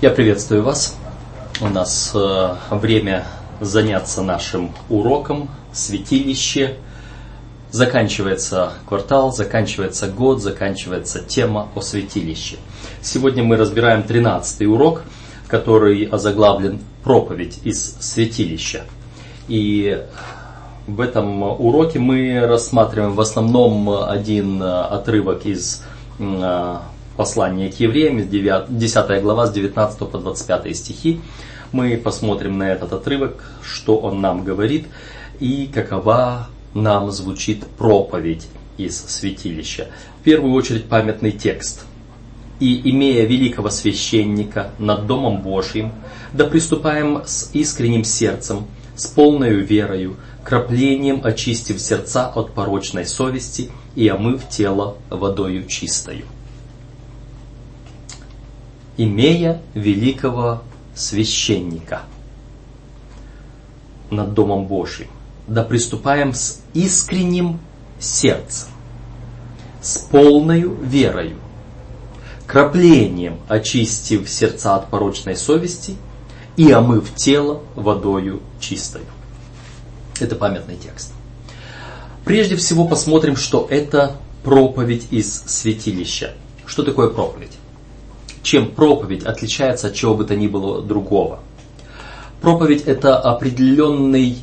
Я приветствую вас. У нас э, время заняться нашим уроком святилище. Заканчивается квартал, заканчивается год, заканчивается тема о святилище. Сегодня мы разбираем 13 урок, который озаглавлен «Проповедь из святилища». И в этом уроке мы рассматриваем в основном один отрывок из послания к евреям, 10 глава с 19 по 25 стихи. Мы посмотрим на этот отрывок, что он нам говорит и какова нам звучит проповедь из святилища. В первую очередь памятный текст. «И, имея великого священника над Домом Божьим, да приступаем с искренним сердцем, с полною верою, краплением очистив сердца от порочной совести и омыв тело водою чистою. Имея великого священника над Домом Божьим, да приступаем с искренним сердцем, с полною верою, краплением очистив сердца от порочной совести и омыв тело водою чистою. Это памятный текст. Прежде всего посмотрим, что это проповедь из святилища. Что такое проповедь? Чем проповедь отличается от чего бы то ни было другого? Проповедь это определенный,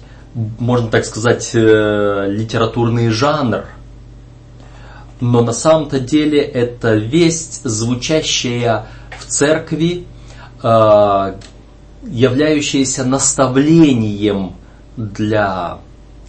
можно так сказать, э, литературный жанр, но на самом-то деле это весть, звучащая в церкви, э, являющаяся наставлением для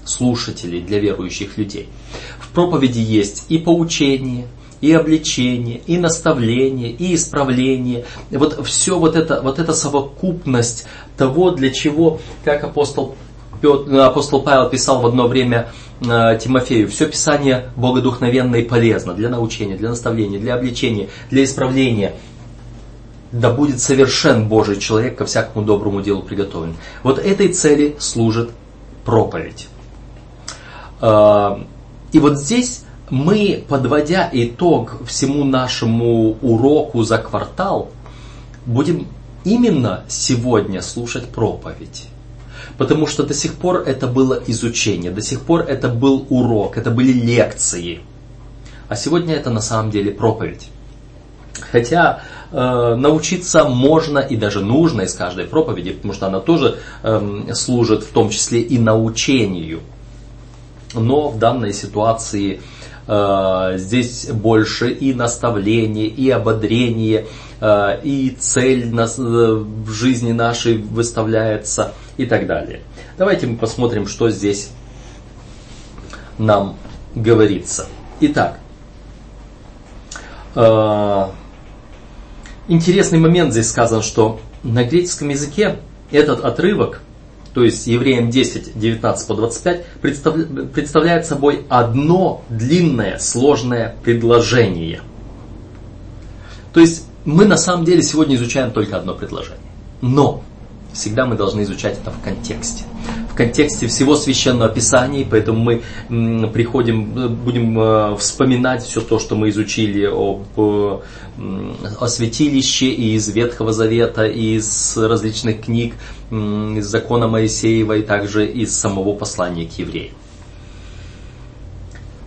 слушателей, для верующих людей. В проповеди есть и поучение, и обличение, и наставление, и исправление. Вот все вот это, вот эта совокупность того, для чего, как апостол, Петр, апостол Павел писал в одно время э, Тимофею, все Писание богодухновенно и полезно для научения, для наставления, для обличения, для исправления. Да будет совершен Божий человек ко всякому доброму делу приготовлен. Вот этой цели служит проповедь. Э, и вот здесь мы, подводя итог всему нашему уроку за квартал, будем именно сегодня слушать проповедь. Потому что до сих пор это было изучение, до сих пор это был урок, это были лекции. А сегодня это на самом деле проповедь. Хотя э, научиться можно и даже нужно из каждой проповеди, потому что она тоже э, служит в том числе и научению. Но в данной ситуации Э, здесь больше и наставление, и ободрение, э, и цель э, в жизни нашей выставляется и так далее. Давайте мы посмотрим, что здесь нам говорится. Итак, интересный момент здесь сказан, что на греческом языке этот отрывок то есть Евреям 10, 19 по 25, представляет собой одно длинное, сложное предложение. То есть мы на самом деле сегодня изучаем только одно предложение. Но всегда мы должны изучать это в контексте. Контексте всего священного писания, поэтому мы приходим, будем э, вспоминать все то, что мы изучили об, э, о святилище и из Ветхого Завета, и из различных книг, из закона Моисеева и также из самого послания к евреям.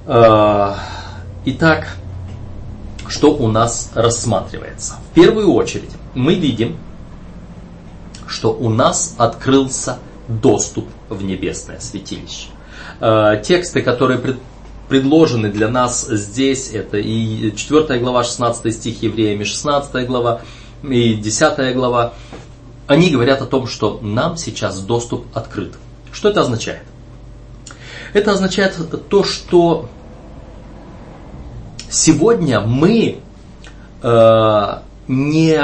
А, итак, что у нас рассматривается? В первую очередь мы видим, что у нас открылся доступ в небесное святилище. А, тексты, которые предложены для нас здесь, это и 4 глава, 16 стих Евреями, 16 глава и 10 глава, они говорят о том, что нам сейчас доступ открыт. Что это означает? Это означает то, что сегодня мы э, не,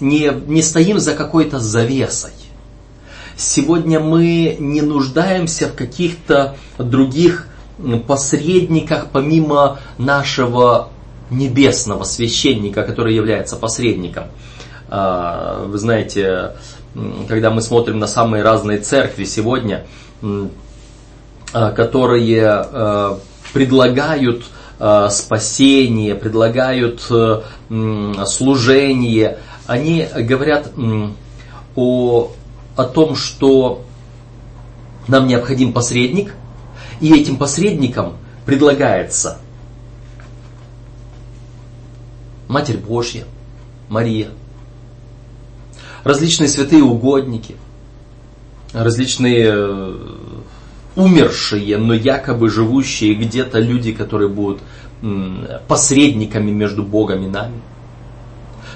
не, не стоим за какой-то завесой. Сегодня мы не нуждаемся в каких-то других посредниках, помимо нашего небесного священника, который является посредником. А, вы знаете, когда мы смотрим на самые разные церкви сегодня, а, которые а, предлагают спасение, предлагают служение, они говорят о, о том, что нам необходим посредник, и этим посредником предлагается Матерь Божья, Мария, различные святые угодники, различные э, умершие, но якобы живущие где-то люди, которые будут посредниками между Богом и нами.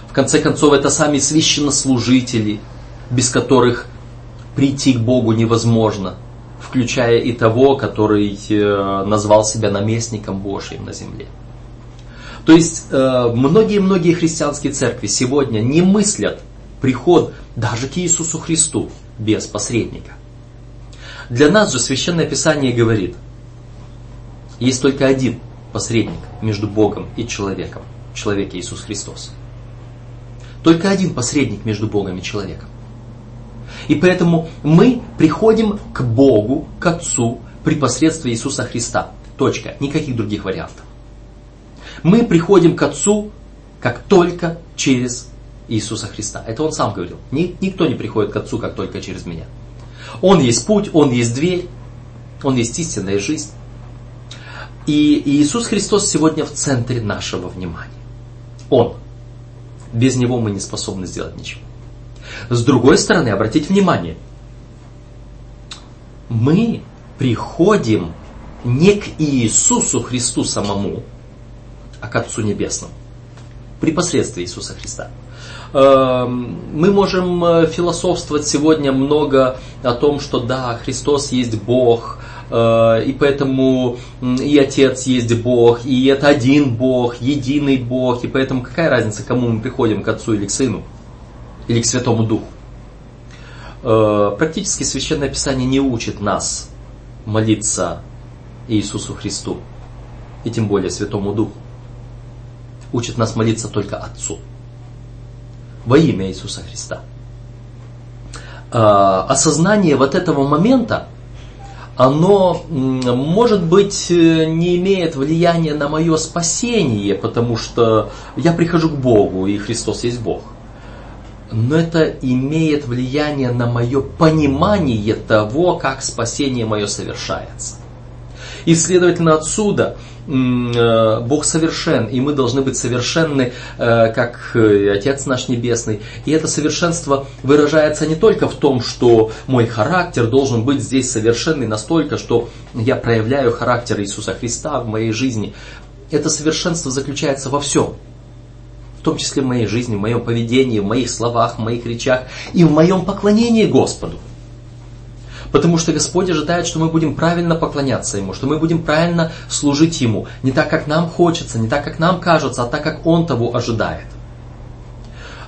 В конце концов, это сами священнослужители, без которых прийти к Богу невозможно, включая и того, который э, назвал себя наместником Божьим на земле. То есть э, многие-многие христианские церкви сегодня не мыслят приход даже к Иисусу Христу без посредника. Для нас же Священное Писание говорит, есть только один посредник между Богом и человеком, человек Иисус Христос. Только один посредник между Богом и человеком. И поэтому мы приходим к Богу, к Отцу при посредстве Иисуса Христа. Точка. Никаких других вариантов. Мы приходим к Отцу как только через Иисуса Христа. Это Он сам говорил. Никто не приходит к Отцу как только через меня. Он есть путь, Он есть дверь, Он есть истинная жизнь. И Иисус Христос сегодня в центре нашего внимания. Он. Без Него мы не способны сделать ничего. С другой стороны, обратите внимание, мы приходим не к Иисусу Христу самому, а к Отцу Небесному. При посредстве Иисуса Христа. Эм, мы можем э, философствовать сегодня много о том, что да, Христос есть Бог, э, и поэтому и Отец есть Бог, и это один Бог, единый Бог, и поэтому какая разница, кому мы приходим, к Отцу или к Сыну, или к Святому Духу. Э, практически Священное Писание не учит нас молиться Иисусу Христу, и тем более Святому Духу. Учит нас молиться только Отцу во имя Иисуса Христа. А, осознание вот этого момента, оно, может быть, э, не имеет влияния на мое спасение, потому что я прихожу к Богу, и Христос есть Бог. Но это имеет влияние на мое понимание того, как спасение мое совершается. И, следовательно, отсюда Э, Бог совершен, и мы должны быть совершенны, э, как э, Отец наш Небесный. И это совершенство выражается не только в том, что мой характер должен быть здесь совершенный настолько, что я проявляю характер Иисуса Христа в моей жизни. Это совершенство заключается во всем. В том числе в моей жизни, в моем поведении, в моих словах, в моих речах и в моем поклонении Господу. Потому что Господь ожидает, что мы будем правильно поклоняться Ему, что мы будем правильно служить Ему. Не так, как нам хочется, не так, как нам кажется, а так, как Он того ожидает.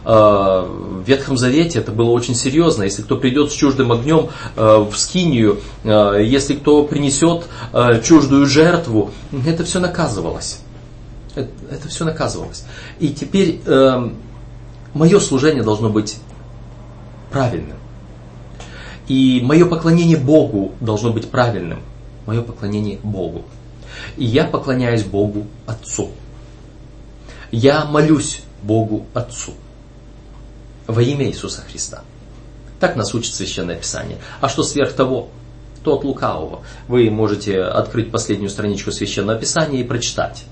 А, в Ветхом Завете это было очень серьезно. Если кто придет с чуждым огнем а, в скинию, а, если кто принесет чуждую жертву, это все наказывалось. Это все наказывалось. И теперь мое служение должно быть правильным. И мое поклонение Богу должно быть правильным. Мое поклонение Богу. И я поклоняюсь Богу Отцу. Я молюсь Богу Отцу. Во имя Иисуса Христа. Так нас учит Священное Писание. А что сверх того? То от лукавого. Вы можете открыть последнюю страничку Священного Писания и прочитать,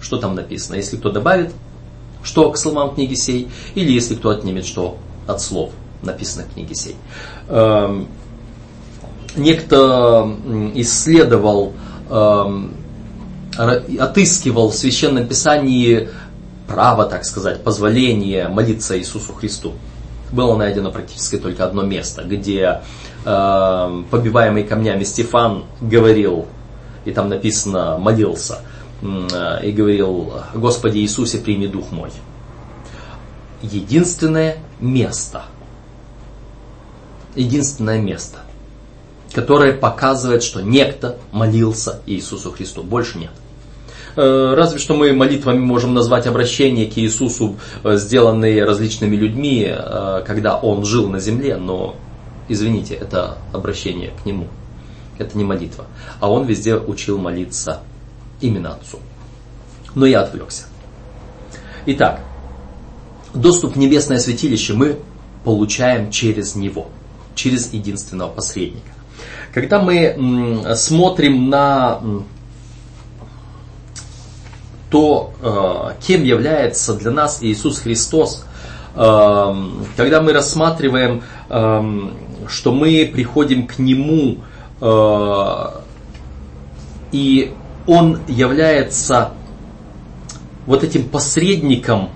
что там написано. Если кто добавит, что к словам книги сей, или если кто отнимет, что от слов написано в книге сей. Эм, некто исследовал, эм, отыскивал в Священном Писании право, так сказать, позволение молиться Иисусу Христу. Было найдено практически только одно место, где э, побиваемый камнями Стефан говорил, и там написано молился, и говорил, Господи Иисусе, прими дух мой. Единственное место – единственное место, которое показывает, что некто молился Иисусу Христу. Больше нет. Э, разве что мы молитвами можем назвать обращение к Иисусу, э, сделанные различными людьми, э, когда Он жил на земле, но, извините, это обращение к Нему. Это не молитва. А Он везде учил молиться именно Отцу. Но я отвлекся. Итак, доступ в небесное святилище мы получаем через Него, через единственного посредника. Когда мы смотрим на то, э, кем является для нас Иисус Христос, э, когда мы рассматриваем, э, что мы приходим к Нему, и Он является вот этим посредником,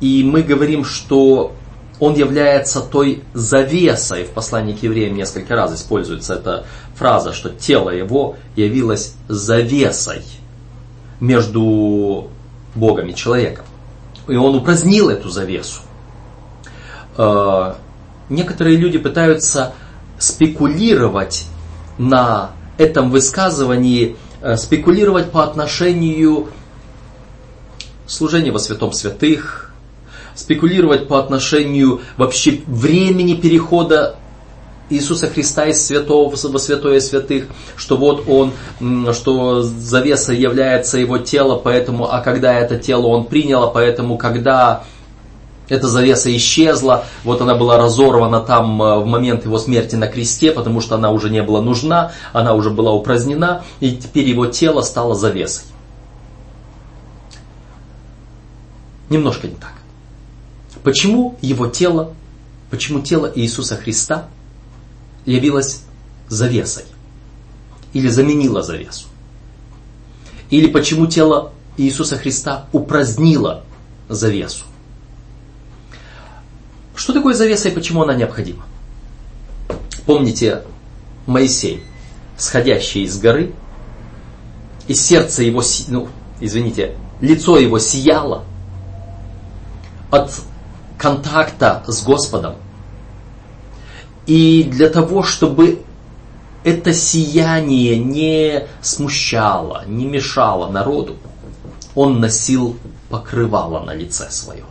и мы говорим, что он является той завесой. В послании к евреям несколько раз используется эта фраза, что тело его явилось завесой между Богом и человеком. И он упразднил эту завесу. Э, некоторые люди пытаются спекулировать на этом высказывании, спекулировать по отношению служения во святом святых, спекулировать по отношению вообще времени перехода Иисуса Христа из святого во святое святых, что вот он, что завеса является его тело, поэтому, а когда это тело он принял, а поэтому, когда эта завеса исчезла, вот она была разорвана там э, в момент его смерти на кресте, потому что она уже не была нужна, она уже была упразднена, и теперь его тело стало завесой. Немножко не так. Почему его тело, почему тело Иисуса Христа явилось завесой? Или заменило завесу? Или почему тело Иисуса Христа упразднило завесу? Что такое завеса и почему она необходима? Помните Моисей, сходящий из горы, и сердце его, ну, извините, лицо его сияло от контакта с Господом. И для того, чтобы это сияние не смущало, не мешало народу, он носил покрывало на лице своем.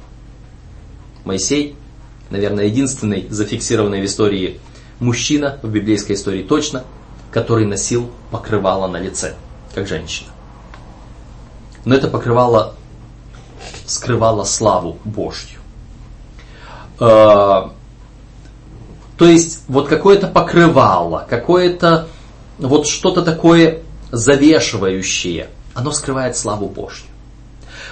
Моисей, наверное, единственный зафиксированный в истории мужчина, в библейской истории точно, который носил покрывало на лице, как женщина. Но это покрывало скрывало славу Божью. Э, то есть вот какое-то покрывало, какое-то вот что-то такое завешивающее, оно скрывает славу Божью.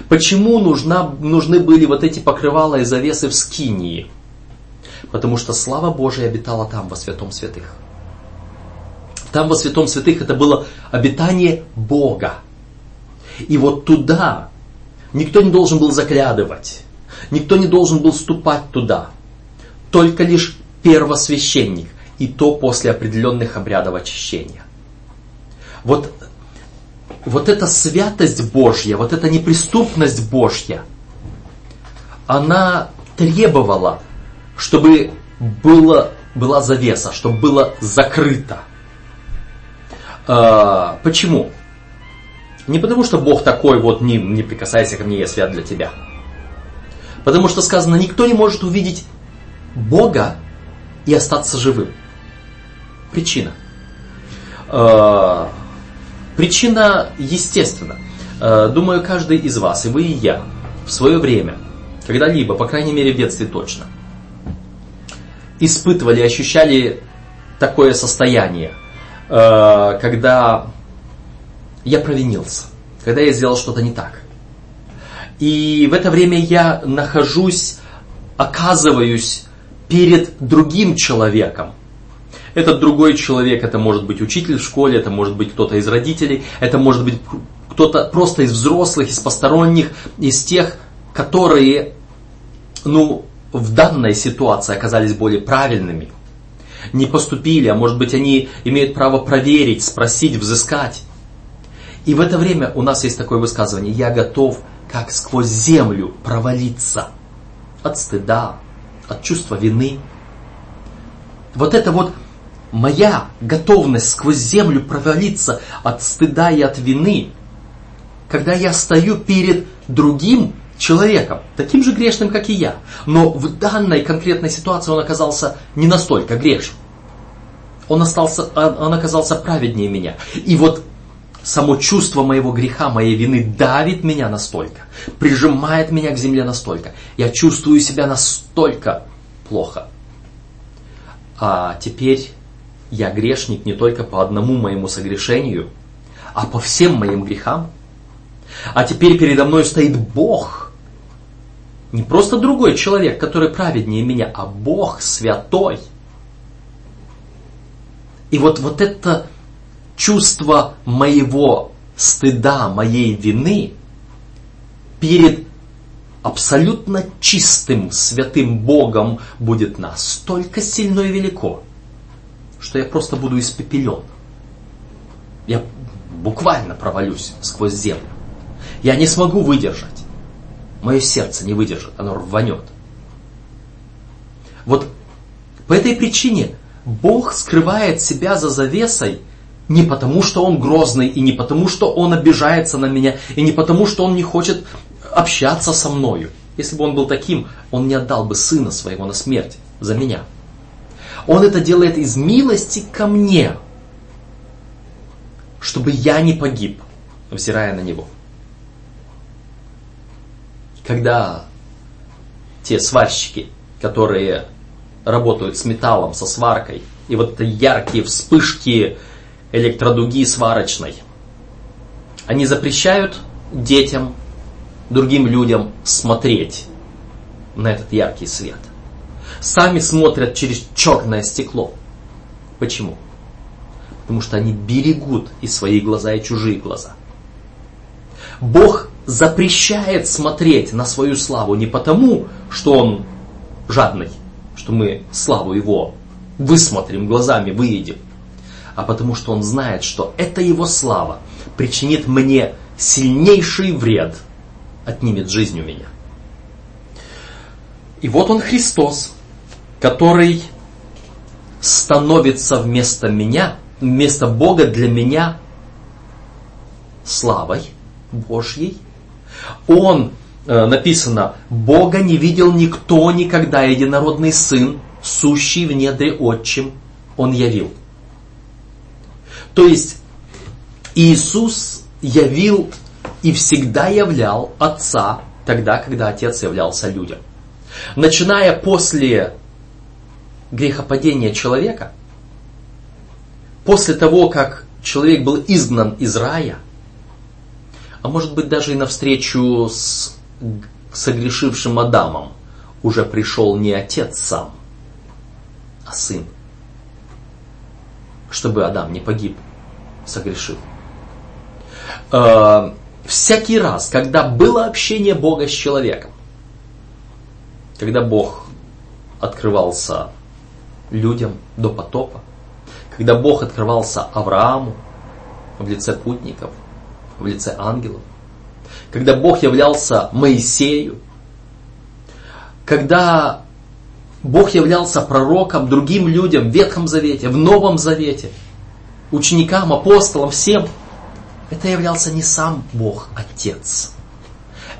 Почему нужна, нужны были вот эти покрывала и завесы в Скинии? Потому что слава Божия обитала там, во святом святых. Там, во святом святых, это было обитание Бога. И вот туда никто не должен был заглядывать. Никто не должен был ступать туда. Только лишь первосвященник, и то после определенных обрядов очищения. Вот, вот эта святость Божья, вот эта неприступность Божья, она требовала, чтобы было, была завеса, чтобы было закрыто. А, почему? Не потому, что Бог такой, вот не, не прикасайся ко мне, я свят для тебя. Потому что сказано, никто не может увидеть Бога и остаться живым. Причина. Э, причина естественна. Э, думаю, каждый из вас, и вы, и я, в свое время, когда-либо, по крайней мере в детстве точно, испытывали, ощущали такое состояние, э, когда я провинился, когда я сделал что-то не так. И в это время я нахожусь, оказываюсь перед другим человеком. Этот другой человек, это может быть учитель в школе, это может быть кто-то из родителей, это может быть кто-то просто из взрослых, из посторонних, из тех, которые, ну, в данной ситуации оказались более правильными, не поступили, а может быть они имеют право проверить, спросить, взыскать. И в это время у нас есть такое высказывание, я готов как сквозь землю провалиться от стыда, от чувства вины. Вот это вот моя готовность сквозь землю провалиться от стыда и от вины, когда я стою перед другим человеком, таким же грешным, как и я, но в данной конкретной ситуации он оказался не настолько грешным. Он, остался, он оказался праведнее меня. И вот само чувство моего греха, моей вины давит меня настолько, прижимает меня к земле настолько. Я чувствую себя настолько плохо. А теперь я грешник не только по одному моему согрешению, а по всем моим грехам. А теперь передо мной стоит Бог. Не просто другой человек, который праведнее меня, а Бог святой. И вот, вот это чувство моего стыда, моей вины перед абсолютно чистым, святым Богом будет настолько сильно и велико, что я просто буду испепелен. Я буквально провалюсь сквозь землю. Я не смогу выдержать. Мое сердце не выдержит, оно рванет. Вот по этой причине Бог скрывает себя за завесой не потому, что Он грозный, и не потому, что Он обижается на меня, и не потому, что Он не хочет общаться со мною. Если бы Он был таким, Он не отдал бы Сына Своего на смерть за меня. Он это делает из милости ко мне, чтобы я не погиб, взирая на Него. Когда те сварщики, которые работают с металлом, со сваркой, и вот яркие вспышки электродуги сварочной, они запрещают детям, другим людям смотреть на этот яркий свет. Сами смотрят через черное стекло. Почему? Потому что они берегут и свои глаза, и чужие глаза. Бог запрещает смотреть на свою славу не потому, что Он жадный, что мы славу Его высмотрим глазами, выедем, а потому что Он знает, что эта Его слава причинит мне сильнейший вред, отнимет жизнь у меня. И вот Он Христос, который становится вместо меня, вместо Бога для меня славой Божьей. Он, э, написано, Бога не видел никто никогда, единородный Сын, сущий в недре отчим, Он явил. То есть Иисус явил и всегда являл Отца тогда, когда Отец являлся людям. Начиная после грехопадения человека, после того, как человек был изгнан из рая, а может быть даже и навстречу с согрешившим Адамом, уже пришел не отец сам, а сын. Чтобы Адам не погиб, согрешил. Э, всякий раз, когда было общение Бога с человеком, когда Бог открывался людям до потопа, когда Бог открывался Аврааму в лице путников, в лице ангелов, когда Бог являлся Моисею, когда Бог являлся пророком другим людям в Ветхом Завете, в Новом Завете, ученикам, апостолам, всем, это являлся не сам Бог Отец,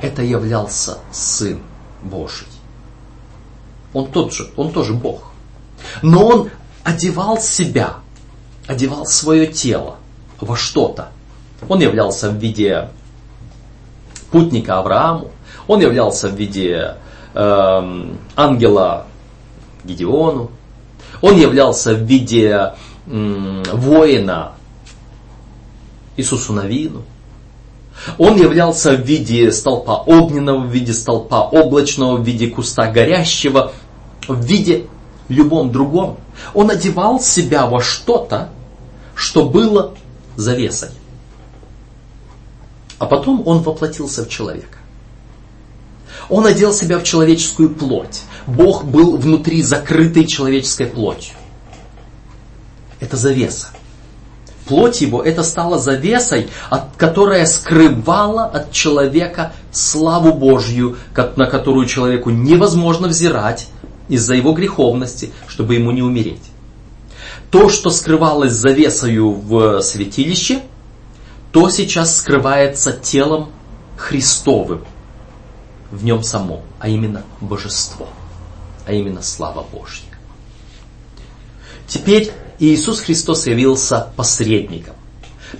это являлся Сын Божий. Он тот же, он тоже Бог. Но он одевал себя, одевал свое тело во что-то. Он являлся в виде путника Аврааму, он являлся в виде э, ангела Гедеону, он являлся в виде э, воина Иисусу Навину, он являлся в виде столпа огненного, в виде столпа облачного, в виде куста горящего, в виде любом другом. Он одевал себя во что-то, что было завесой. А потом он воплотился в человека. Он одел себя в человеческую плоть. Бог был внутри закрытой человеческой плотью. Это завеса. Плоть его это стала завесой, от, которая скрывала от человека славу Божью, на которую человеку невозможно взирать из-за его греховности, чтобы ему не умереть. То, что скрывалось завесою в святилище, то сейчас скрывается телом Христовым в нем самом, а именно божество, а именно слава Божья. Теперь Иисус Христос явился посредником.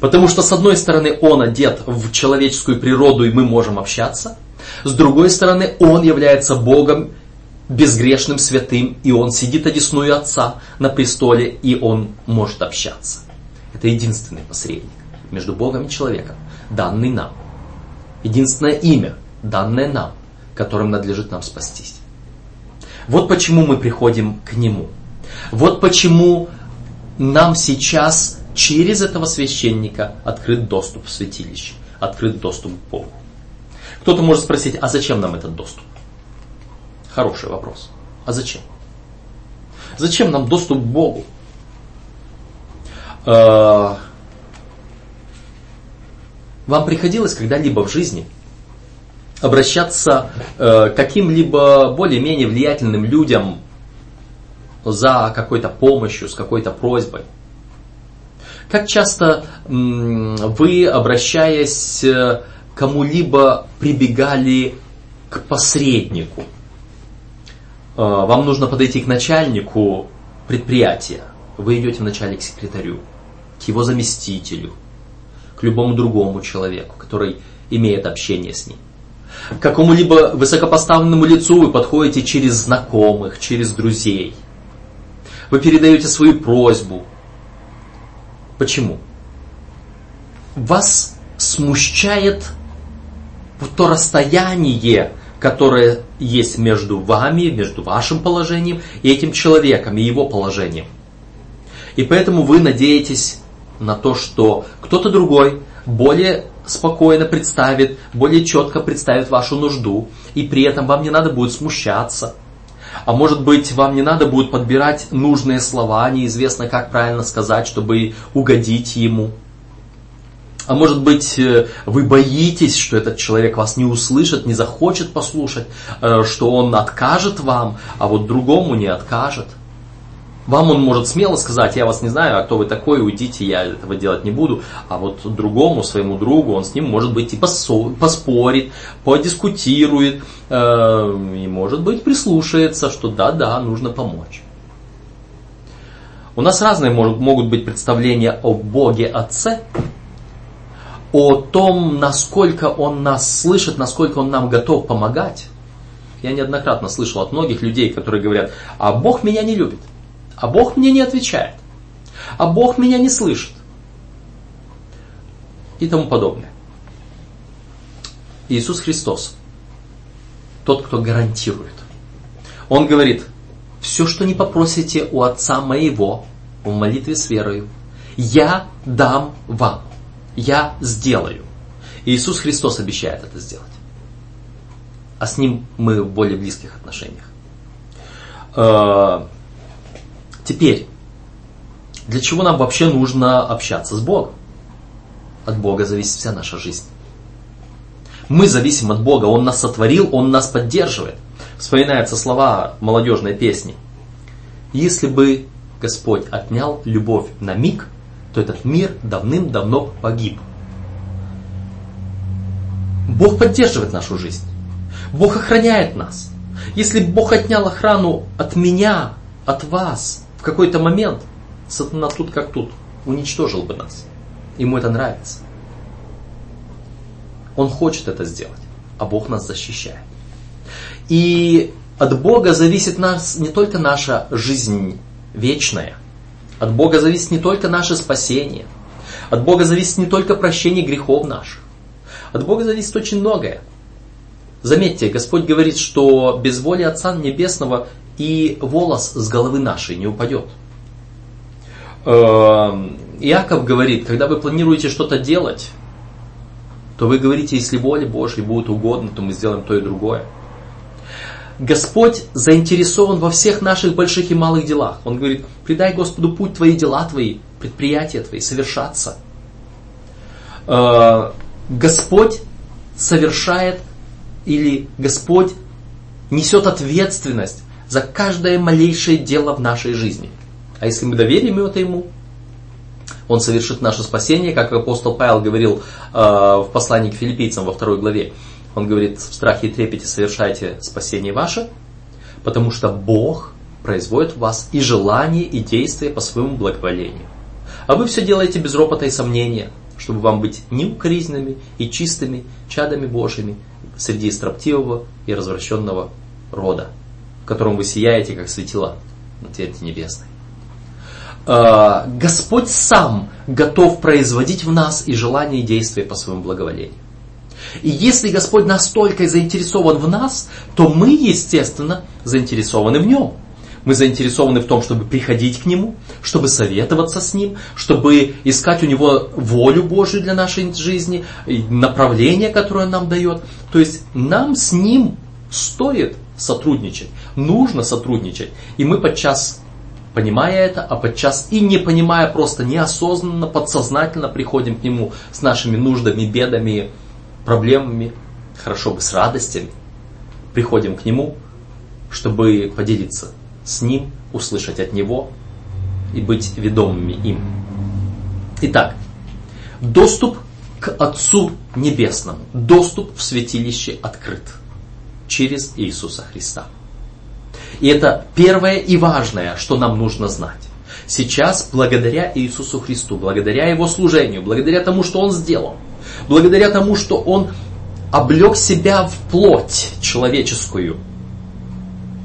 Потому что с одной стороны он одет в человеческую природу и мы можем общаться. С другой стороны он является Богом безгрешным, святым, и он сидит одесную Отца на престоле, и он может общаться. Это единственный посредник между Богом и человеком, данный нам. Единственное имя, данное нам, которым надлежит нам спастись. Вот почему мы приходим к Нему. Вот почему нам сейчас через этого священника открыт доступ в святилище, открыт доступ к Богу. Кто-то может спросить, а зачем нам этот доступ? Хороший вопрос. А зачем? Зачем нам доступ к Богу? Вам приходилось когда-либо в жизни обращаться э, к каким-либо более-менее влиятельным людям за какой-то помощью, с какой-то просьбой? Как часто вы, обращаясь к кому-либо, прибегали к посреднику? Э, вам нужно подойти к начальнику предприятия. Вы идете вначале к секретарю, к его заместителю, к любому другому человеку, который имеет общение с ним. К какому-либо высокопоставленному лицу вы подходите через знакомых, через друзей. Вы передаете свою просьбу. Почему? Вас смущает то расстояние, которое есть между вами, между вашим положением и этим человеком, и его положением. И поэтому вы надеетесь на то, что кто-то другой более спокойно представит, более четко представит вашу нужду, и при этом вам не надо будет смущаться. А может быть, вам не надо будет подбирать нужные слова, неизвестно как правильно сказать, чтобы угодить ему. А может быть, э, вы боитесь, что этот человек вас не услышит, не захочет послушать, э, что он откажет вам, а вот другому не откажет. Вам он может смело сказать, я вас не знаю, а кто вы такой, уйдите, я этого делать не буду. А вот другому, своему другу, он с ним может быть и поспорит, подискутирует, э, и может быть прислушается, что да-да, нужно помочь. У нас разные могут быть представления о Боге Отце, о том, насколько Он нас слышит, насколько Он нам готов помогать. Я неоднократно слышал от многих людей, которые говорят, а Бог меня не любит, а Бог мне не отвечает, а Бог меня не слышит и тому подобное. Иисус Христос, тот, кто гарантирует. Он говорит, все, что не попросите у Отца моего в молитве с верою, я дам вам я сделаю. Иисус Христос обещает это сделать. А с Ним мы в более близких отношениях. Теперь, для чего нам вообще нужно общаться с Богом? От Бога зависит вся наша жизнь. Мы зависим от Бога, Он нас сотворил, Он нас поддерживает. Вспоминаются слова молодежной песни. Если бы Господь отнял любовь на миг, то этот мир давным-давно погиб. Бог поддерживает нашу жизнь. Бог охраняет нас. Если Бог отнял охрану от меня, от вас, какой-то момент, сатана тут как тут, уничтожил бы нас. Ему это нравится. Он хочет это сделать, а Бог нас защищает. И от Бога зависит нас не только наша жизнь вечная – от Бога зависит не только наше спасение. От Бога зависит не только прощение грехов наших. От Бога зависит очень многое. Заметьте, Господь говорит, что без воли Отца Небесного и волос с головы нашей не упадет. Эм, Иаков говорит, когда вы планируете что-то делать, то вы говорите, если воля Божья будет угодно, то мы сделаем то и другое. Господь заинтересован во всех наших больших и малых делах. Он говорит, предай Господу путь твои, дела твои, предприятия твои совершаться. Э, Господь совершает или Господь несет ответственность за каждое малейшее дело в нашей жизни. А если мы доверим это Ему, Он совершит наше спасение, как апостол Павел говорил э, в послании к филиппийцам во второй главе. Он говорит, в страхе и трепете совершайте спасение ваше, потому что Бог производит в вас и желание, и действия по своему благоволению. А вы все делаете без ропота и сомнения, чтобы вам быть неукоризненными и чистыми чадами Божьими среди строптивого и развращенного рода, в котором вы сияете, как светила на тверди небесной. А, Господь сам готов производить в нас и желания и действия по своему благоволению. И если Господь настолько заинтересован в нас, то мы, естественно, заинтересованы в нем. Мы заинтересованы в том, чтобы приходить к Нему, чтобы советоваться с Ним, чтобы искать у Него волю Божию для нашей жизни, направление, которое Он нам дает. То есть нам с Ним стоит сотрудничать, нужно сотрудничать. И мы подчас, понимая это, а подчас и не понимая, просто неосознанно, подсознательно приходим к Нему с нашими нуждами, бедами, проблемами, хорошо бы с радостями. Приходим к Нему, чтобы поделиться с Ним, услышать от Него и быть ведомыми им. Итак, доступ к Отцу Небесному, доступ в святилище открыт через Иисуса Христа. И это первое и важное, что нам нужно знать. Сейчас, благодаря Иисусу Христу, благодаря Его служению, благодаря тому, что Он сделал, благодаря тому, что Он облег себя в плоть человеческую,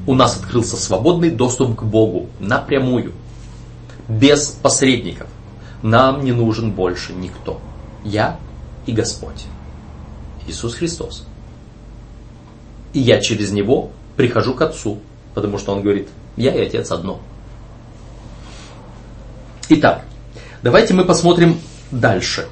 у нас открылся свободный доступ к Богу напрямую, без посредников. Нам не нужен больше никто. Я и Господь. Иисус Христос. И я через Него прихожу к Отцу, потому что Он говорит, я и Отец одно. Итак, давайте мы посмотрим дальше.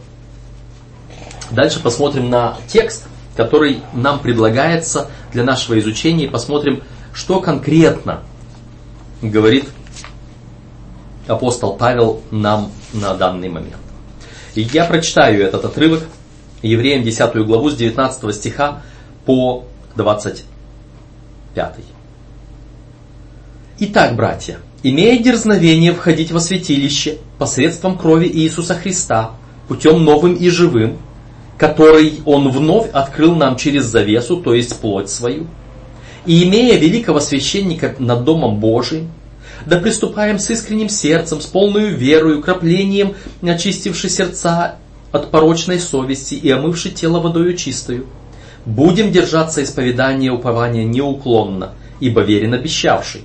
Дальше посмотрим на текст, который нам предлагается для нашего изучения, и посмотрим, что конкретно говорит апостол Павел нам на данный момент. И я прочитаю этот отрывок Евреям 10 главу с 19 стиха по 25. Итак, братья, имея дерзновение входить во святилище посредством крови Иисуса Христа, путем новым и живым, который Он вновь открыл нам через завесу, то есть плоть свою, и имея великого священника над Домом Божиим, да приступаем с искренним сердцем, с полной верою, краплением, очистивши сердца от порочной совести и омывши тело водою чистою. Будем держаться исповедания упования неуклонно, ибо верен обещавший.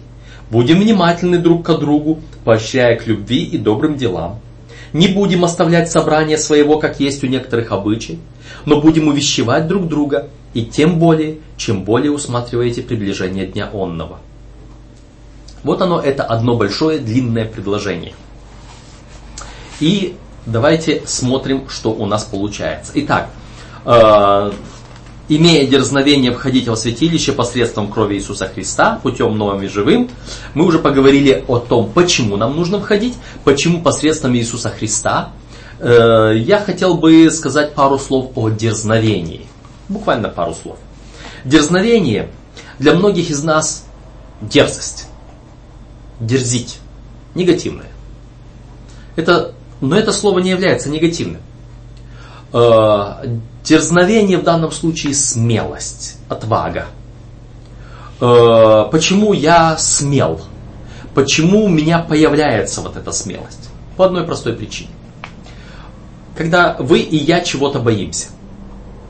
Будем внимательны друг к другу, поощряя к любви и добрым делам. Не будем оставлять собрание своего, как есть у некоторых обычай, но будем увещевать друг друга, и тем более, чем более усматриваете приближение дня онного. Вот оно, это одно большое длинное предложение. И давайте смотрим, что у нас получается. Итак, э, имея дерзновение входить во святилище посредством крови Иисуса Христа, путем новым и живым, мы уже поговорили о том, почему нам нужно входить, почему посредством Иисуса Христа. Э, я хотел бы сказать пару слов о дерзновении. Буквально пару слов. Дерзновение для многих из нас дерзость. Дерзить. Негативное. Это, но это слово не является негативным. Э, дерзновение в данном случае смелость, отвага. Э, почему я смел? Почему у меня появляется вот эта смелость? По одной простой причине. Когда вы и я чего-то боимся.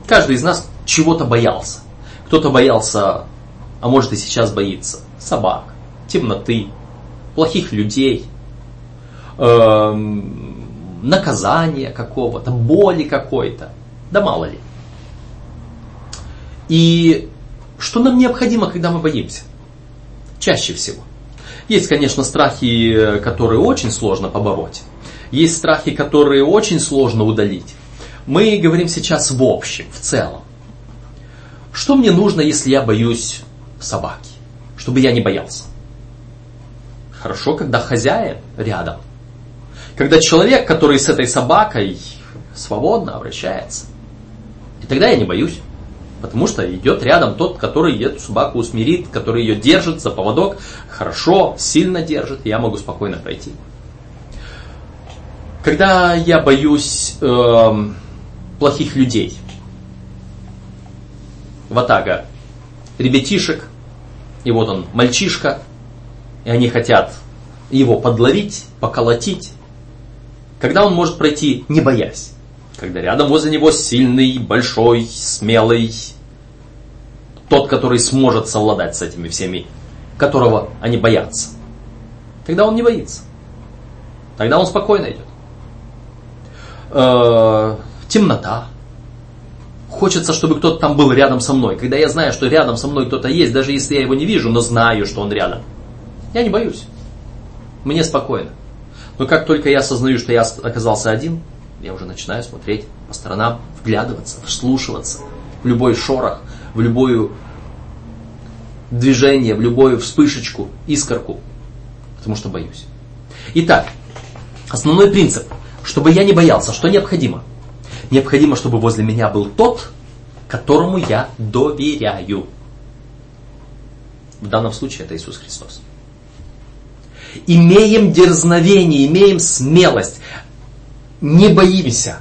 Каждый из нас чего-то боялся. Кто-то боялся, а может и сейчас боится, собак, темноты, плохих людей, эм, наказания какого-то, боли какой-то, да мало ли. И что нам необходимо, когда мы боимся? Чаще всего. Есть, конечно, страхи, которые очень сложно побороть. Есть страхи, которые очень сложно удалить. Мы говорим сейчас в общем, в целом. Что мне нужно, если я боюсь собаки? Чтобы я не боялся. Хорошо, когда хозяин рядом. Когда человек, который с этой собакой свободно обращается. И тогда я не боюсь. Потому что идет рядом тот, который эту собаку усмирит, который ее держит за поводок, хорошо, сильно держит, и я могу спокойно пройти. Когда я боюсь э, плохих людей, ватага ребятишек, и вот он, мальчишка, и они хотят его подловить, поколотить, когда он может пройти, не боясь. Когда рядом возле него сильный, большой, смелый, тот, который сможет совладать с этими всеми, которого они боятся. Тогда он не боится. Тогда он спокойно идет. Э, темнота. Хочется, чтобы кто-то там был рядом со мной. Когда я знаю, что рядом со мной кто-то есть, даже если я его не вижу, но знаю, что он рядом. Я не боюсь. Мне спокойно. Но как только я осознаю, что я оказался один, я уже начинаю смотреть по сторонам, вглядываться, вслушиваться в любой шорох, в любое движение, в любую вспышечку, искорку, потому что боюсь. Итак, основной принцип, чтобы я не боялся, что необходимо? Необходимо, чтобы возле меня был тот, которому я доверяю. В данном случае это Иисус Христос. Имеем дерзновение, имеем смелость, не боимся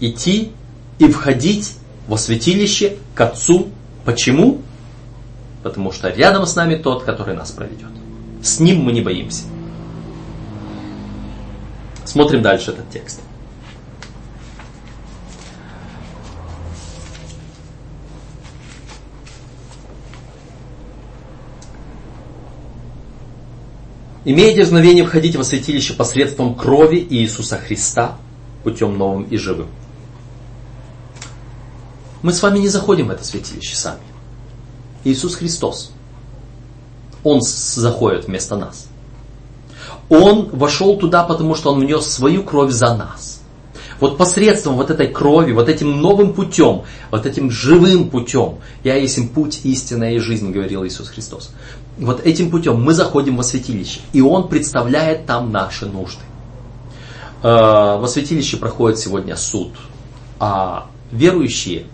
идти и входить во святилище к Отцу. Почему? Потому что рядом с нами тот, который нас проведет. С ним мы не боимся. Смотрим дальше этот текст. Имея дерзновение входить во святилище посредством крови Иисуса Христа путем новым и живым. Мы с вами не заходим в это святилище сами. Иисус Христос. Он заходит вместо нас. Он вошел туда, потому что Он внес свою кровь за нас. Вот посредством вот этой крови, вот этим новым путем, вот этим живым путем, я есть им путь, истина и жизнь, говорил Иисус Христос. Вот этим путем мы заходим во святилище, и Он представляет там наши нужды. Э, во святилище проходит сегодня суд, а верующие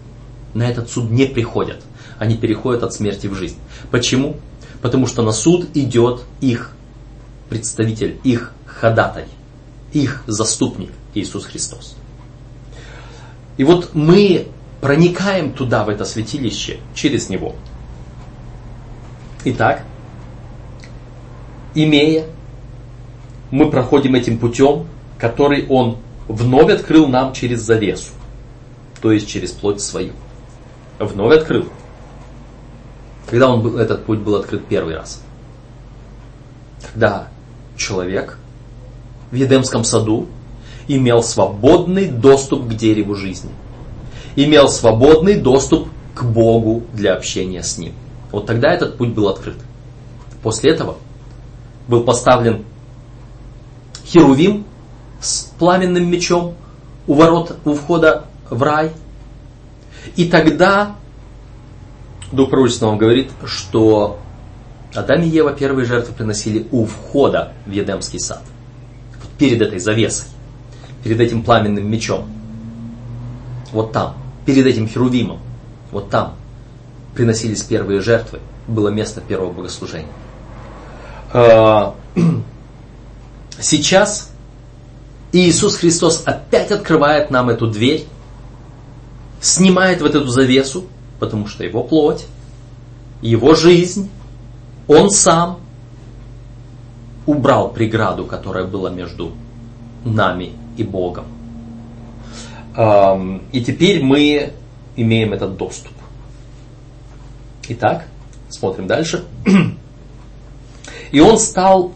на этот суд не приходят. Они переходят от смерти в жизнь. Почему? Потому что на суд идет их представитель, их ходатай, их заступник Иисус Христос. И вот мы проникаем туда, в это святилище, через Него. Итак, имея, мы проходим этим путем, который Он вновь открыл нам через завесу, то есть через плоть свою. Вновь открыл. Когда он был, этот путь был открыт первый раз? Когда человек в Едемском саду имел свободный доступ к дереву жизни. Имел свободный доступ к Богу для общения с Ним. Вот тогда этот путь был открыт. После этого был поставлен Херувим с пламенным мечом у ворот, у входа в рай. И тогда Дух Пророчества говорит, что Адам и Ева первые жертвы приносили у входа в Едемский сад. Вот перед этой завесой, перед этим пламенным мечом. Вот там, перед этим херувимом, вот там приносились первые жертвы, было место первого богослужения. А, сейчас Иисус Христос опять открывает нам эту дверь, снимает вот эту завесу, потому что Его плоть, Его жизнь, Он сам убрал преграду, которая была между нами и Богом. И теперь мы имеем этот доступ. Итак, смотрим дальше. И он стал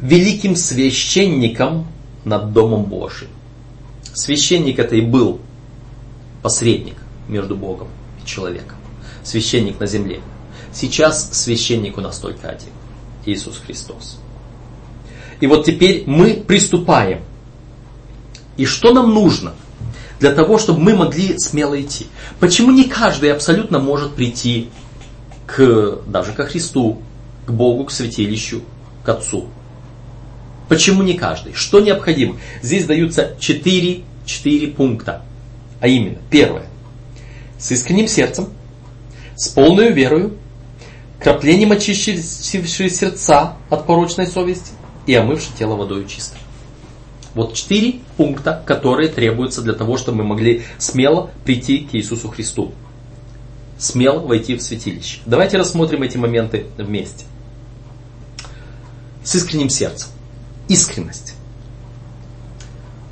великим священником над Домом Божьим. Священник это и был посредник между Богом и человеком. Священник на земле. Сейчас священник у нас только один. Иисус Христос. И вот теперь мы приступаем. И что нам нужно для того, чтобы мы могли смело идти? Почему не каждый абсолютно может прийти к, даже ко Христу, к Богу, к святилищу, к Отцу. Почему не каждый? Что необходимо? Здесь даются четыре, четыре пункта. А именно, первое. С искренним сердцем, с полной верою, краплением очищившие сердца от порочной совести и омывши тело водой чисто. Вот четыре пункта, которые требуются для того, чтобы мы могли смело прийти к Иисусу Христу. Смело войти в святилище. Давайте рассмотрим эти моменты вместе с искренним сердцем. Искренность.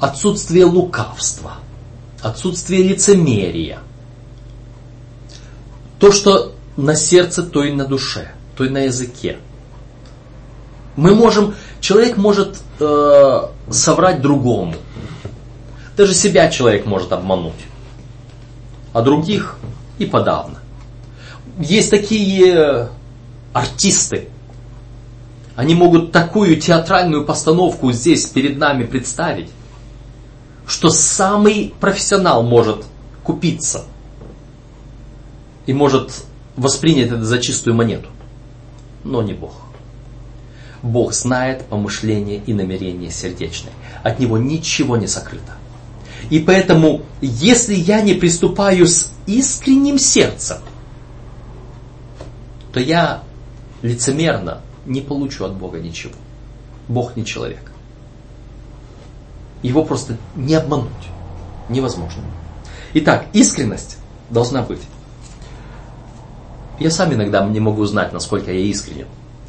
отсутствие лукавства, отсутствие лицемерия. То, что на сердце, то и на душе, то и на языке. Мы можем, человек может э, соврать другому. Даже себя человек может обмануть. А других и подавно. Есть такие артисты, они могут такую театральную постановку здесь перед нами представить, что самый профессионал может купиться и может воспринять это за чистую монету. Но не Бог. Бог знает помышления и намерения сердечные. От Него ничего не сокрыто. И поэтому, если я не приступаю с искренним сердцем, то я лицемерно не получу от Бога ничего. Бог не человек. Его просто не обмануть. Невозможно. Итак, искренность должна быть. Я сам иногда не могу знать, насколько я искренен.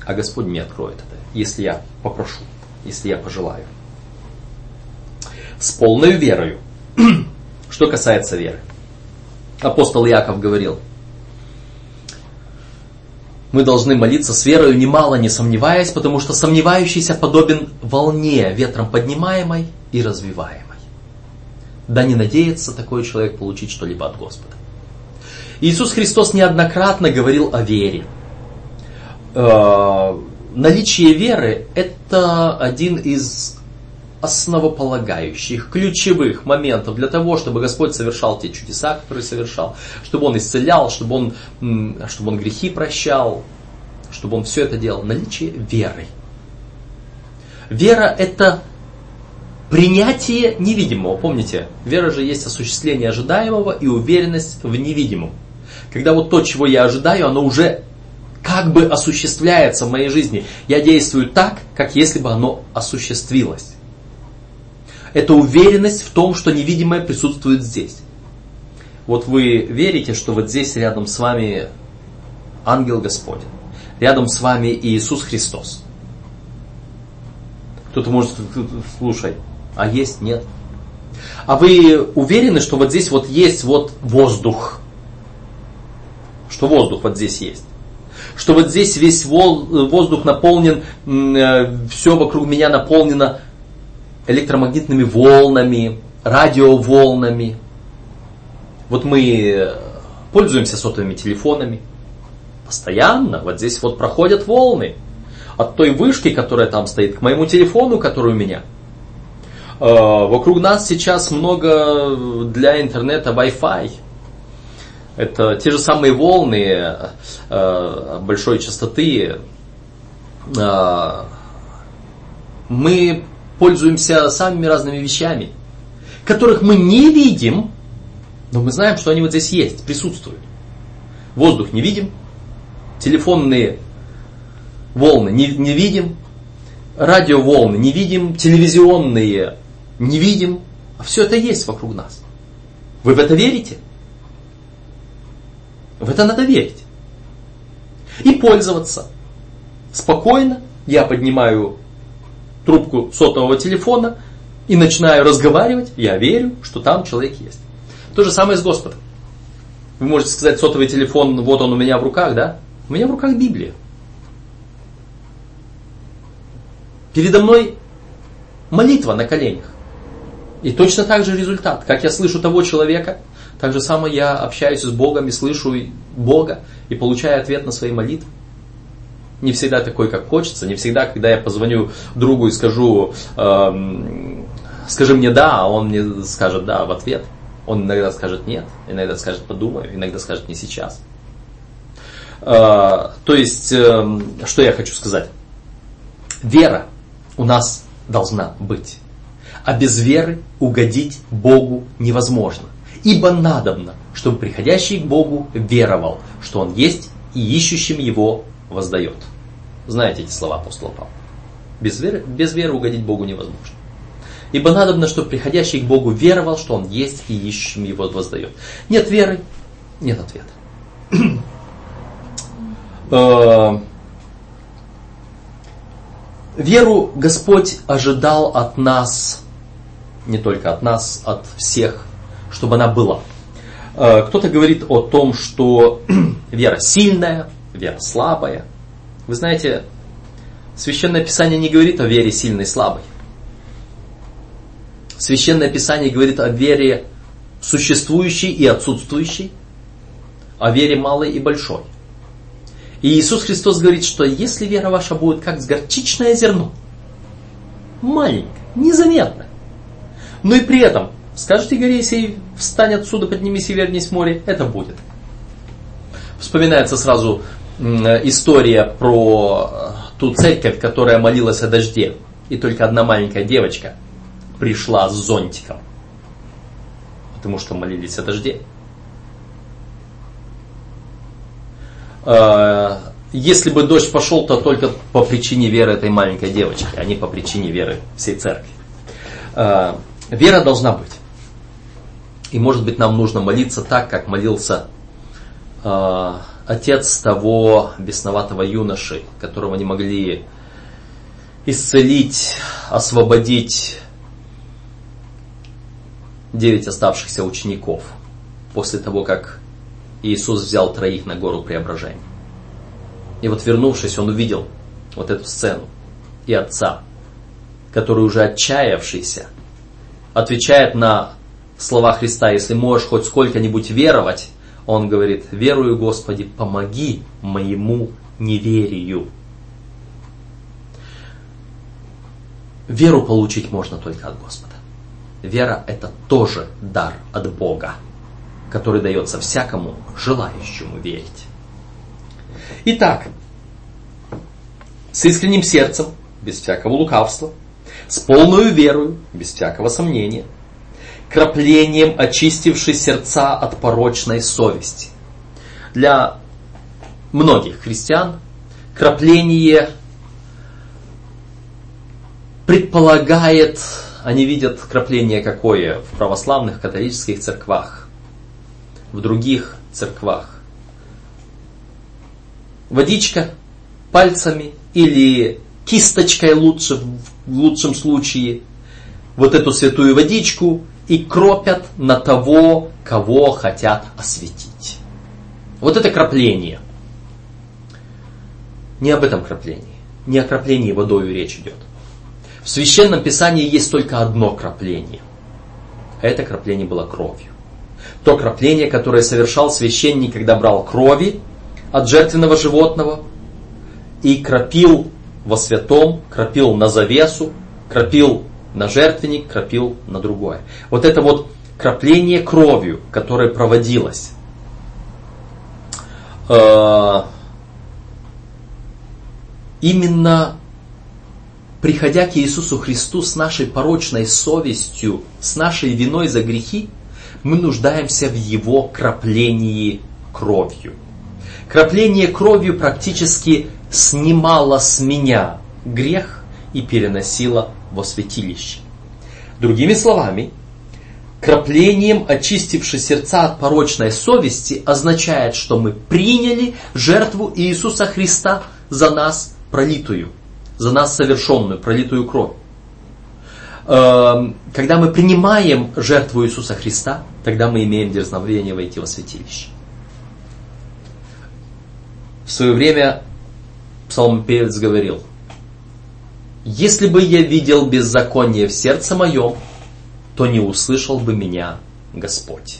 А Господь мне откроет это, если я попрошу, если я пожелаю. С полной верою. Что касается веры. Апостол Яков говорил, мы должны молиться с верою, немало не сомневаясь, потому что сомневающийся подобен волне, ветром поднимаемой и развиваемой. Да не надеется такой человек получить что-либо от Господа. Иисус Христос неоднократно говорил о вере. Э, наличие веры – это один из основополагающих, ключевых моментов для того, чтобы Господь совершал те чудеса, которые совершал, чтобы Он исцелял, чтобы Он, чтобы он грехи прощал, чтобы Он все это делал. Наличие веры. Вера – это принятие невидимого. Помните, вера же есть осуществление ожидаемого и уверенность в невидимом. Когда вот то, чего я ожидаю, оно уже как бы осуществляется в моей жизни. Я действую так, как если бы оно осуществилось это уверенность в том, что невидимое присутствует здесь. Вот вы верите, что вот здесь рядом с вами ангел Господень, рядом с вами Иисус Христос. Кто-то может, слушай, а есть, нет. А вы уверены, что вот здесь вот есть вот воздух? Что воздух вот здесь есть? Что вот здесь весь воздух наполнен, э, все вокруг меня наполнено электромагнитными волнами, радиоволнами. Вот мы пользуемся сотовыми телефонами. Постоянно. Вот здесь вот проходят волны. От той вышки, которая там стоит, к моему телефону, который у меня. Э, вокруг нас сейчас много для интернета Wi-Fi. Это те же самые волны э, большой частоты. Э, мы пользуемся самыми разными вещами, которых мы не видим, но мы знаем, что они вот здесь есть, присутствуют. Воздух не видим, телефонные волны не, не видим, радиоволны не видим, телевизионные не видим, а все это есть вокруг нас. Вы в это верите? В это надо верить. И пользоваться. Спокойно я поднимаю трубку сотового телефона и начинаю разговаривать, я верю, что там человек есть. То же самое с Господом. Вы можете сказать, сотовый телефон, вот он у меня в руках, да? У меня в руках Библия. Передо мной молитва на коленях. И точно так же результат. Как я слышу того человека, так же самое я общаюсь с Богом и слышу Бога и получаю ответ на свои молитвы не всегда такой, как хочется, не всегда, когда я позвоню другу и скажу, эм, скажи мне да, а он мне скажет да в ответ. Он иногда скажет нет, иногда скажет подумаю, иногда скажет не сейчас. Э, то есть, э, что я хочу сказать? Вера у нас должна быть. А без веры угодить Богу невозможно. Ибо надобно, чтобы приходящий к Богу веровал, что Он есть и ищущим Его воздает. Знаете эти слова апостола Павла. Без веры, без веры угодить Богу невозможно. Ибо надобно, чтобы приходящий к Богу веровал, что Он есть и ищущим Его воздает. Нет веры, нет ответа. Э, веру Господь ожидал от нас не только от нас, от всех, чтобы она была. Э, кто-то говорит о том, что вера сильная, вера слабая. Вы знаете, Священное Писание не говорит о вере сильной и слабой. Священное Писание говорит о вере существующей и отсутствующей, о вере малой и большой. И Иисус Христос говорит, что если вера ваша будет как горчичное зерно, маленькое, незаметно, но и при этом скажете горе сей, встань отсюда, поднимись и вернись в море, это будет. Вспоминается сразу история про ту церковь, которая молилась о дожде. И только одна маленькая девочка пришла с зонтиком. Потому что молились о дожде. А, если бы дождь пошел, то только по причине веры этой маленькой девочки, а не по причине веры всей церкви. А, вера должна быть. И может быть нам нужно молиться так, как молился а, отец того бесноватого юноши, которого не могли исцелить, освободить девять оставшихся учеников после того, как Иисус взял троих на гору преображения. И вот вернувшись, он увидел вот эту сцену и отца, который уже отчаявшийся, отвечает на слова Христа, если можешь хоть сколько-нибудь веровать, он говорит, верую, Господи, помоги моему неверию. Веру получить можно только от Господа. Вера – это тоже дар от Бога, который дается всякому желающему верить. Итак, с искренним сердцем, без всякого лукавства, с полной верою, без всякого сомнения – краплением очистивший сердца от порочной совести. Для многих христиан крапление предполагает, они видят крапление какое в православных католических церквах, в других церквах. Водичка пальцами или кисточкой лучше, в лучшем случае, вот эту святую водичку и кропят на того, кого хотят осветить. Вот это крапление. Не об этом краплении. Не о краплении водой речь идет. В Священном Писании есть только одно крапление. А это крапление было кровью. То крапление, которое совершал священник, когда брал крови от жертвенного животного и крапил во святом, крапил на завесу, крапил на жертвенник, крапил на другое. Вот это вот крапление кровью, которое проводилось, э, именно приходя к Иисусу Христу с нашей порочной совестью, с нашей виной за грехи, мы нуждаемся в Его краплении кровью. Крапление кровью практически снимало с меня грех и переносило во святилище. Другими словами, краплением очистивши сердца от порочной совести означает, что мы приняли жертву Иисуса Христа за нас пролитую, за нас совершенную, пролитую кровь. Эм, когда мы принимаем жертву Иисуса Христа, тогда мы имеем дерзновение войти во святилище. В свое время псалмопевец говорил – если бы я видел беззаконие в сердце моем, то не услышал бы меня Господь.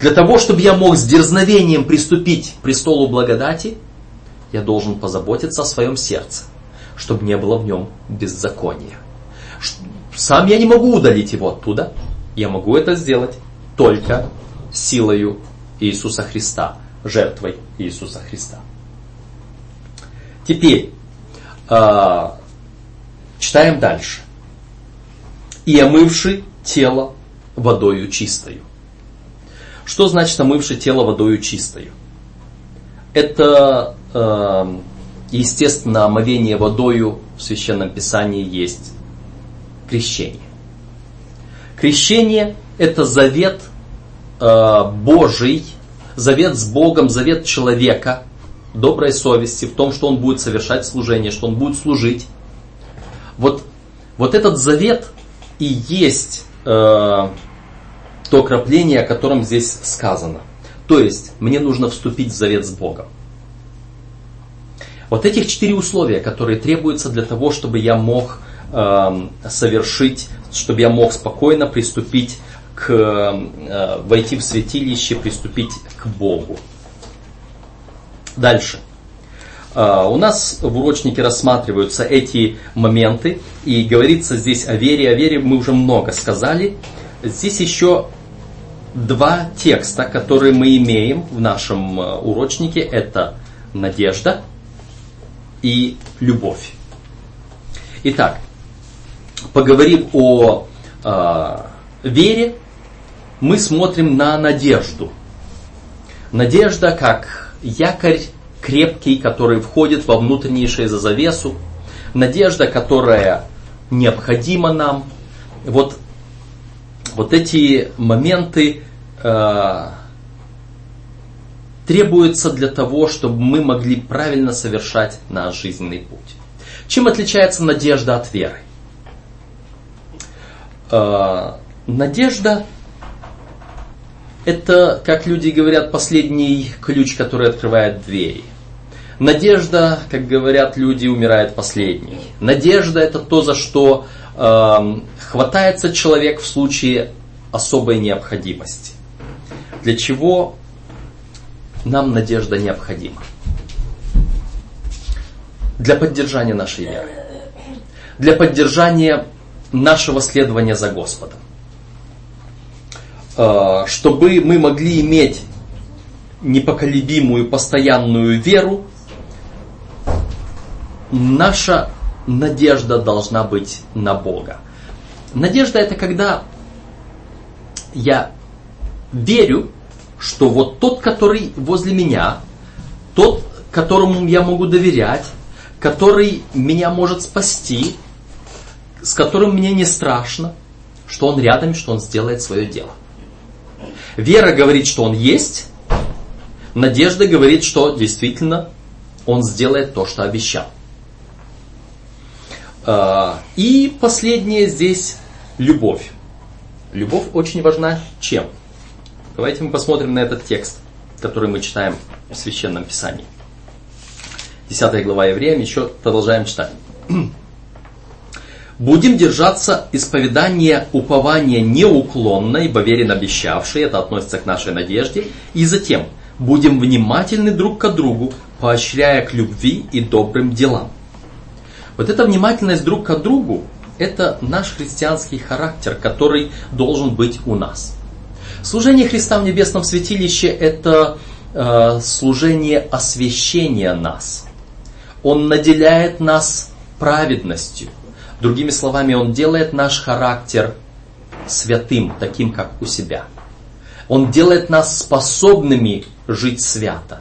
Для того, чтобы я мог с дерзновением приступить к престолу благодати, я должен позаботиться о своем сердце, чтобы не было в нем беззакония. Сам я не могу удалить его оттуда, я могу это сделать только силою Иисуса Христа, жертвой Иисуса Христа. Теперь, а, Читаем дальше. И омывший тело водою чистою. Что значит омывший тело водою чистою? Это, э, естественно, омовение водою в Священном Писании есть крещение. Крещение – это завет э, Божий, завет с Богом, завет человека, доброй совести в том, что он будет совершать служение, что он будет служить вот, вот этот завет и есть э, то крапление, о котором здесь сказано. То есть мне нужно вступить в завет с Богом. Вот этих четыре условия, которые требуются для того, чтобы я мог э, совершить, чтобы я мог спокойно приступить к, э, войти в святилище, приступить к Богу. Дальше. Uh, у нас в урочнике рассматриваются эти моменты, и говорится здесь о вере. О вере мы уже много сказали. Здесь еще два текста, которые мы имеем в нашем э, урочнике. Это надежда и любовь. Итак, поговорим о э, вере, мы смотрим на надежду. Надежда как якорь крепкий, который входит во внутреннейшее за завесу. Надежда, которая необходима нам. Вот, вот эти моменты э, требуются для того, чтобы мы могли правильно совершать наш жизненный путь. Чем отличается надежда от веры? Э, надежда это, как люди говорят, последний ключ, который открывает двери. Надежда, как говорят люди, умирает последней. Надежда это то, за что э, хватается человек в случае особой необходимости. Для чего нам надежда необходима? Для поддержания нашей веры. Для поддержания нашего следования за Господом. Э, чтобы мы могли иметь непоколебимую, постоянную веру, наша надежда должна быть на Бога. Надежда это когда я верю, что вот тот, который возле меня, тот, которому я могу доверять, который меня может спасти, с которым мне не страшно, что он рядом, что он сделает свое дело. Вера говорит, что он есть, надежда говорит, что действительно он сделает то, что обещал. А, и последнее здесь любовь. Любовь очень важна чем? Давайте мы посмотрим на этот текст, который мы читаем в Священном Писании. 10 глава Евреям, еще продолжаем читать. Будем держаться исповедания упования неуклонно, ибо верен обещавший, это относится к нашей надежде. И затем, будем внимательны друг к другу, поощряя к любви и добрым делам. Вот эта внимательность друг к другу, это наш христианский характер, который должен быть у нас. Служение Христа в небесном святилище – это э, служение освящения нас. Он наделяет нас праведностью – Другими словами, Он делает наш характер святым, таким, как у себя. Он делает нас способными жить свято.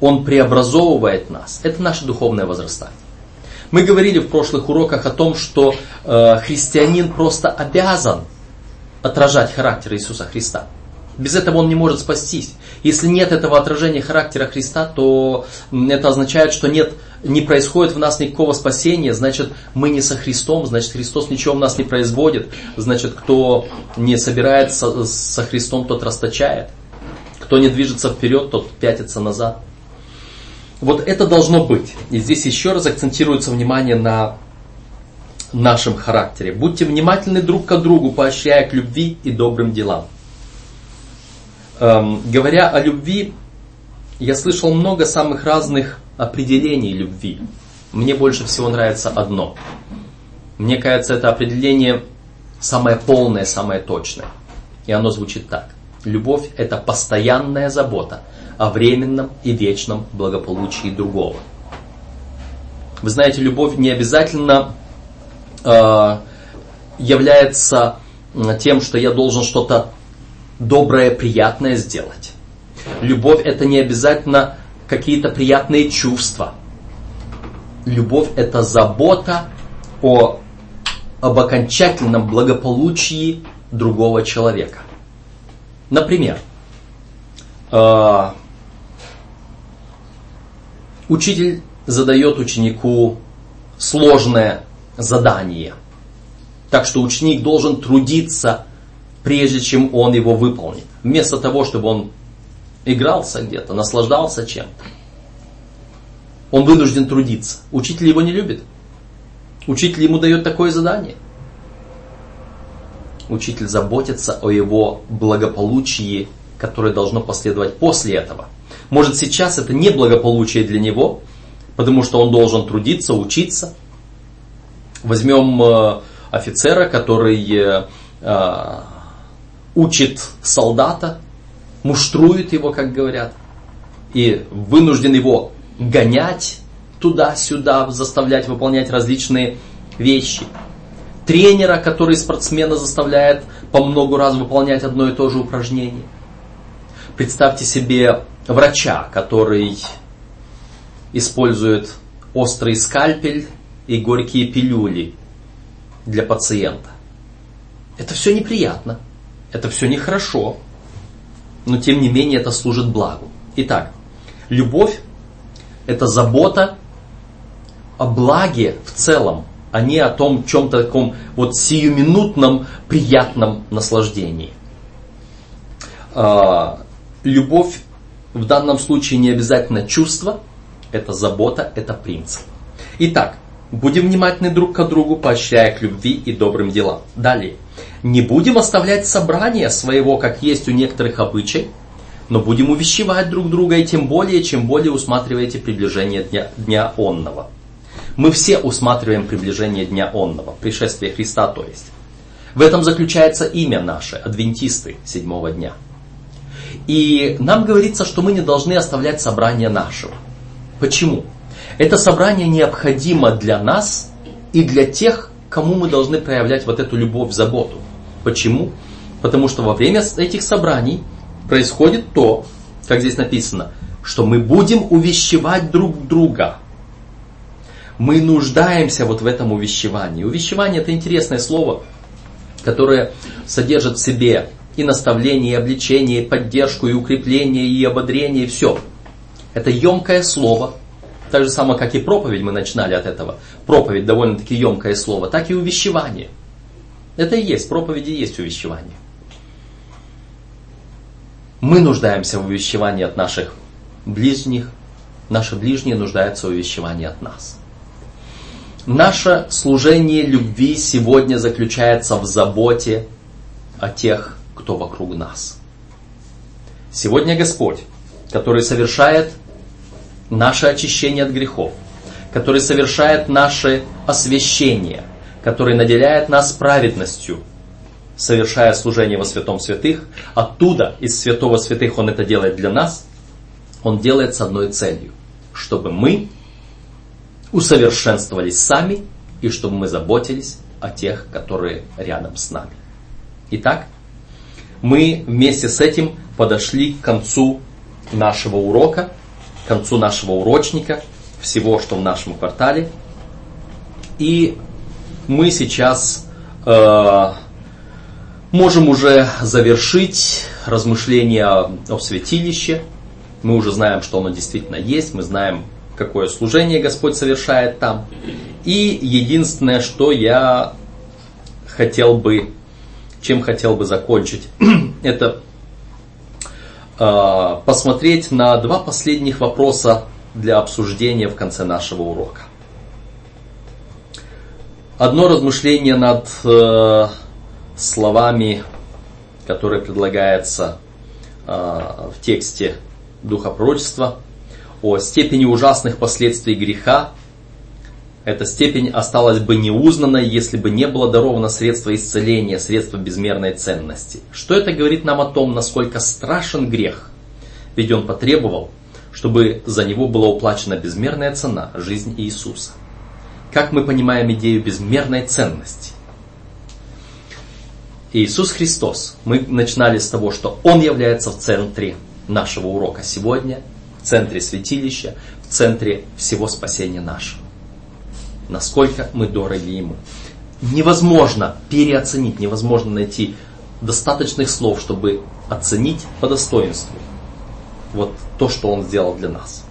Он преобразовывает нас. Это наше духовное возрастание. Мы говорили в прошлых уроках о том, что э, христианин просто обязан отражать характер Иисуса Христа. Без этого он не может спастись. Если нет этого отражения характера Христа, то это означает, что нет, не происходит в нас никакого спасения, значит, мы не со Христом, значит, Христос ничего в нас не производит, значит, кто не собирается со Христом, тот расточает. Кто не движется вперед, тот пятится назад. Вот это должно быть. И здесь еще раз акцентируется внимание на нашем характере. Будьте внимательны друг к другу, поощряя к любви и добрым делам. Эм, говоря о любви, я слышал много самых разных определений любви. Мне больше всего нравится одно. Мне кажется, это определение самое полное, самое точное. И оно звучит так. Любовь – это постоянная забота о временном и вечном благополучии другого. Вы знаете, любовь не обязательно э, является тем, что я должен что-то доброе, приятное сделать. Любовь это не обязательно какие-то приятные чувства. Любовь это забота о, об окончательном благополучии другого человека. Например, э, учитель задает ученику сложное задание. Так что ученик должен трудиться, прежде чем он его выполнит. Вместо того, чтобы он игрался где-то, наслаждался чем-то. Он вынужден трудиться. Учитель его не любит. Учитель ему дает такое задание. Учитель заботится о его благополучии, которое должно последовать после этого. Может сейчас это не благополучие для него, потому что он должен трудиться, учиться. Возьмем э, офицера, который э, э, учит солдата, муштрует его, как говорят, и вынужден его гонять туда-сюда, заставлять выполнять различные вещи. Тренера, который спортсмена заставляет по много раз выполнять одно и то же упражнение. Представьте себе врача, который использует острый скальпель и горькие пилюли для пациента. Это все неприятно, это все нехорошо, но тем не менее это служит благу. Итак, любовь – это забота о благе в целом, а не о том чем-то таком вот сиюминутном приятном наслаждении. А, любовь в данном случае не обязательно чувство, это забота, это принцип. Итак, будем внимательны друг к другу, поощряя к любви и добрым делам. Далее. Не будем оставлять собрание своего, как есть у некоторых обычай, но будем увещевать друг друга, и тем более, чем более усматриваете приближение дня, дня онного. Мы все усматриваем приближение дня онного, пришествие Христа то есть. В этом заключается имя наше, адвентисты седьмого дня. И нам говорится, что мы не должны оставлять собрание нашего. Почему? Это собрание необходимо для нас и для тех, кому мы должны проявлять вот эту любовь, заботу. Почему? Потому что во время этих собраний происходит то, как здесь написано, что мы будем увещевать друг друга. Мы нуждаемся вот в этом увещевании. Увещевание это интересное слово, которое содержит в себе и наставление, и обличение, и поддержку, и укрепление, и ободрение, и все. Это емкое слово, так же самое, как и проповедь, мы начинали от этого. Проповедь довольно-таки емкое слово, так и увещевание. Это и есть, проповеди есть увещевание. Мы нуждаемся в увещевании от наших ближних, наши ближние нуждаются в увещевании от нас. Наше служение любви сегодня заключается в заботе о тех, кто вокруг нас. Сегодня Господь, который совершает наше очищение от грехов, который совершает наше освящение – который наделяет нас праведностью, совершая служение во святом святых. Оттуда, из святого святых, Он это делает для нас. Он делает с одной целью, чтобы мы усовершенствовались сами и чтобы мы заботились о тех, которые рядом с нами. Итак, мы вместе с этим подошли к концу нашего урока, к концу нашего урочника, всего, что в нашем квартале. И мы сейчас э, можем уже завершить размышления о святилище. Мы уже знаем, что оно действительно есть, мы знаем, какое служение Господь совершает там. И единственное, что я хотел бы, чем хотел бы закончить, это э, посмотреть на два последних вопроса для обсуждения в конце нашего урока. Одно размышление над э, словами, которые предлагается э, в тексте Духа Пророчества, о степени ужасных последствий греха. Эта степень осталась бы неузнанной, если бы не было даровано средство исцеления, средство безмерной ценности. Что это говорит нам о том, насколько страшен грех? Ведь он потребовал, чтобы за него была уплачена безмерная цена, жизнь Иисуса как мы понимаем идею безмерной ценности. Иисус Христос, мы начинали с того, что Он является в центре нашего урока сегодня, центре святилища, в центре всего спасения нашего. Насколько мы дороги Ему. Невозможно переоценить, невозможно найти достаточных слов, чтобы оценить по достоинству вот то, что Он сделал для нас.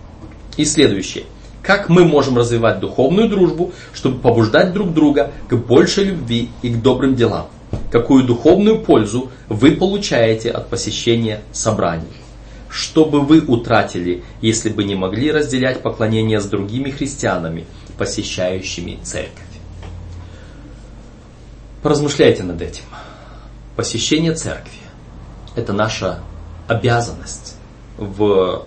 И следующее. Как мы можем развивать духовную дружбу, чтобы побуждать друг друга к большей любви и к добрым делам? Какую духовную пользу вы получаете от посещения собраний? Что бы вы утратили, если бы не могли разделять поклонение с другими христианами, посещающими церковь? Поразмышляйте над этим. Посещение церкви – это наша обязанность в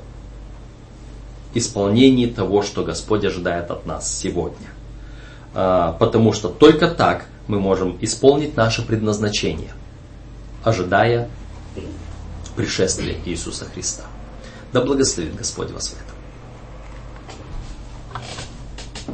исполнении того, что Господь ожидает от нас сегодня. А, потому что только так мы можем исполнить наше предназначение, ожидая пришествия Иисуса Христа. Да благословит Господь вас в этом.